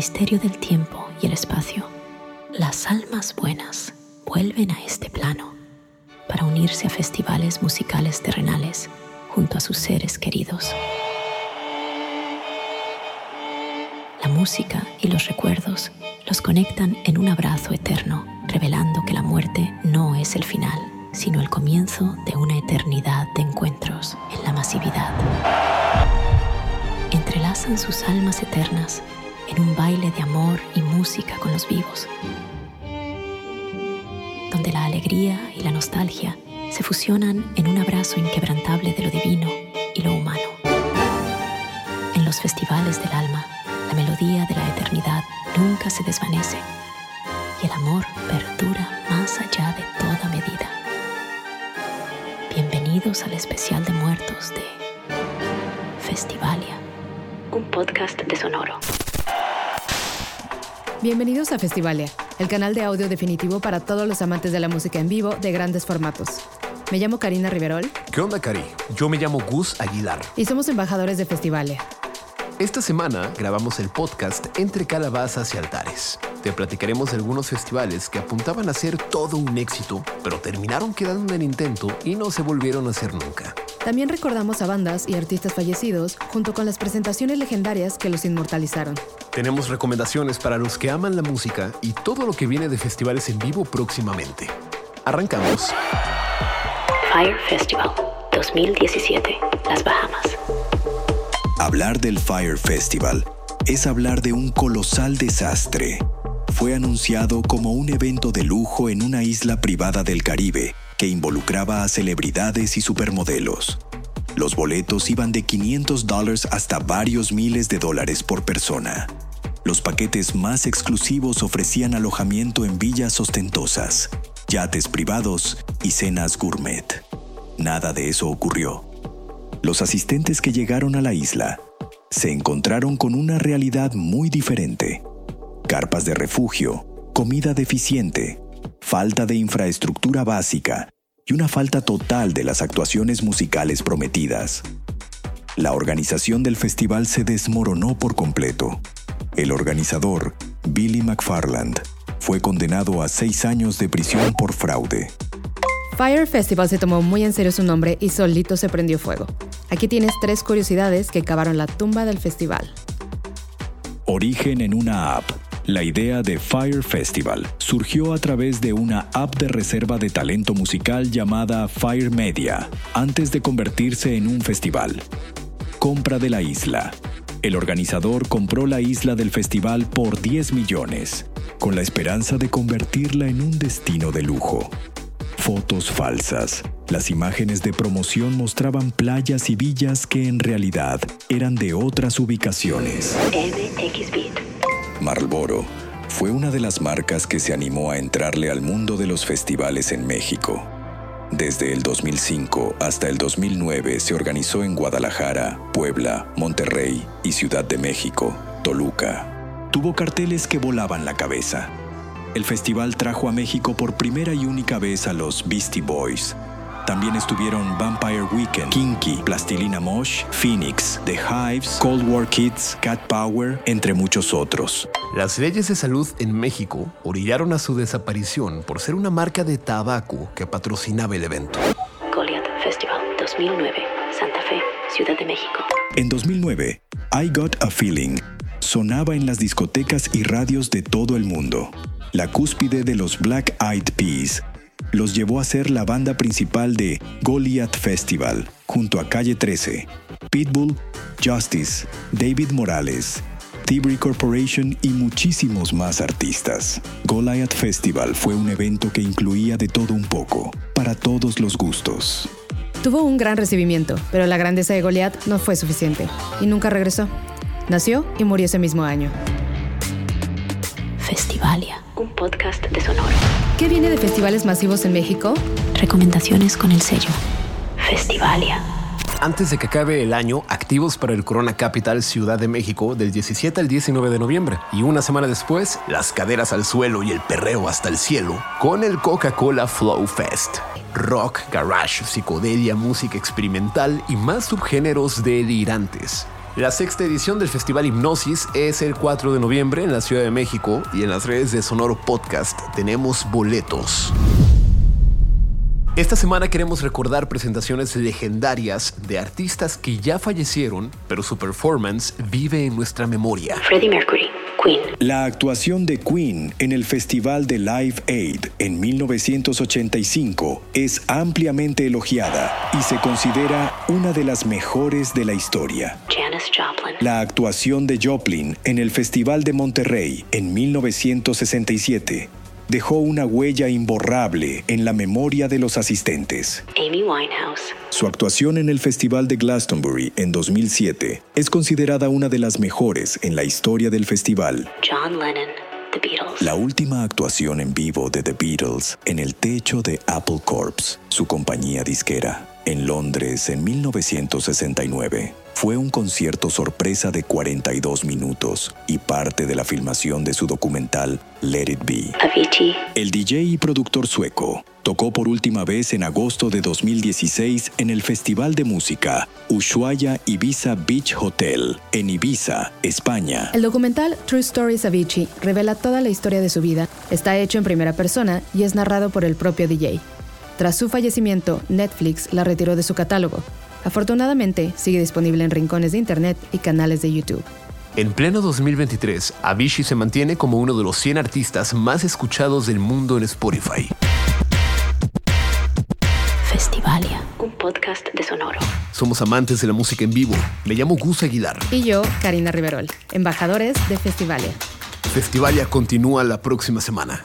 misterio del tiempo y el espacio, las almas buenas vuelven a este plano para unirse a festivales musicales terrenales junto a sus seres queridos. La música y los recuerdos los conectan en un abrazo eterno, revelando que la muerte no es el final, sino el comienzo de una eternidad de encuentros en la masividad. Entrelazan sus almas eternas en un baile de amor y música con los vivos, donde la alegría y la nostalgia se fusionan en un abrazo inquebrantable de lo divino y lo humano. En los festivales del alma, la melodía de la eternidad nunca se desvanece y el amor perdura más allá de toda medida. Bienvenidos al especial de muertos de Festivalia, un podcast de Sonoro. Bienvenidos a Festivalia, el canal de audio definitivo para todos los amantes de la música en vivo de grandes formatos. Me llamo Karina Riverol. ¿Qué onda, Cari? Yo me llamo Gus Aguilar. Y somos embajadores de Festivalia. Esta semana grabamos el podcast Entre Calabazas y Altares. Te platicaremos de algunos festivales que apuntaban a ser todo un éxito, pero terminaron quedando en intento y no se volvieron a hacer nunca. También recordamos a bandas y artistas fallecidos junto con las presentaciones legendarias que los inmortalizaron. Tenemos recomendaciones para los que aman la música y todo lo que viene de festivales en vivo próximamente. Arrancamos. Fire Festival 2017, Las Bahamas. Hablar del Fire Festival es hablar de un colosal desastre. Fue anunciado como un evento de lujo en una isla privada del Caribe que involucraba a celebridades y supermodelos. Los boletos iban de 500 dólares hasta varios miles de dólares por persona. Los paquetes más exclusivos ofrecían alojamiento en villas ostentosas, yates privados y cenas gourmet. Nada de eso ocurrió. Los asistentes que llegaron a la isla se encontraron con una realidad muy diferente. Carpas de refugio, comida deficiente, falta de infraestructura básica y una falta total de las actuaciones musicales prometidas. La organización del festival se desmoronó por completo. El organizador, Billy McFarland, fue condenado a seis años de prisión por fraude. Fire Festival se tomó muy en serio su nombre y solito se prendió fuego. Aquí tienes tres curiosidades que cavaron la tumba del festival. Origen en una app. La idea de Fire Festival surgió a través de una app de reserva de talento musical llamada Fire Media, antes de convertirse en un festival. Compra de la isla. El organizador compró la isla del festival por 10 millones, con la esperanza de convertirla en un destino de lujo. Fotos falsas. Las imágenes de promoción mostraban playas y villas que en realidad eran de otras ubicaciones. Marlboro fue una de las marcas que se animó a entrarle al mundo de los festivales en México. Desde el 2005 hasta el 2009 se organizó en Guadalajara, Puebla, Monterrey y Ciudad de México, Toluca. Tuvo carteles que volaban la cabeza. El festival trajo a México por primera y única vez a los Beastie Boys, también estuvieron Vampire Weekend, Kinky, Plastilina Mosh, Phoenix, The Hives, Cold War Kids, Cat Power, entre muchos otros. Las leyes de salud en México orillaron a su desaparición por ser una marca de tabaco que patrocinaba el evento. Goliath Festival 2009, Santa Fe, Ciudad de México. En 2009, I Got a Feeling sonaba en las discotecas y radios de todo el mundo. La cúspide de los Black Eyed Peas los llevó a ser la banda principal de Goliath Festival, junto a Calle 13, Pitbull, Justice, David Morales, Tibri Corporation y muchísimos más artistas. Goliath Festival fue un evento que incluía de todo un poco, para todos los gustos. Tuvo un gran recibimiento, pero la grandeza de Goliath no fue suficiente y nunca regresó. Nació y murió ese mismo año. Festivalia, un podcast de Sonoro. ¿Qué viene de festivales masivos en México? Recomendaciones con el sello Festivalia. Antes de que acabe el año, activos para el Corona Capital Ciudad de México del 17 al 19 de noviembre. Y una semana después, las caderas al suelo y el perreo hasta el cielo con el Coca-Cola Flow Fest. Rock, garage, psicodelia, música experimental y más subgéneros delirantes. La sexta edición del Festival Hipnosis es el 4 de noviembre en la Ciudad de México y en las redes de Sonoro Podcast tenemos boletos. Esta semana queremos recordar presentaciones legendarias de artistas que ya fallecieron, pero su performance vive en nuestra memoria. Freddie Mercury, Queen. La actuación de Queen en el Festival de Live Aid en 1985 es ampliamente elogiada y se considera una de las mejores de la historia. Janis Joplin. La actuación de Joplin en el Festival de Monterrey en 1967 dejó una huella imborrable en la memoria de los asistentes. Amy Winehouse. Su actuación en el Festival de Glastonbury en 2007 es considerada una de las mejores en la historia del festival. John Lennon. The Beatles. La última actuación en vivo de The Beatles en el techo de Apple Corps, su compañía disquera, en Londres en 1969. Fue un concierto sorpresa de 42 minutos y parte de la filmación de su documental Let It Be. Avicii. El DJ y productor sueco tocó por última vez en agosto de 2016 en el Festival de Música Ushuaia Ibiza Beach Hotel, en Ibiza, España. El documental True Stories Avicii revela toda la historia de su vida, está hecho en primera persona y es narrado por el propio DJ. Tras su fallecimiento, Netflix la retiró de su catálogo. Afortunadamente, sigue disponible en rincones de Internet y canales de YouTube. En pleno 2023, Avicii se mantiene como uno de los 100 artistas más escuchados del mundo en Spotify. Festivalia. Un podcast de Sonoro. Somos amantes de la música en vivo. Me llamo Gus Aguilar. Y yo, Karina Riverol, embajadores de Festivalia. Festivalia continúa la próxima semana.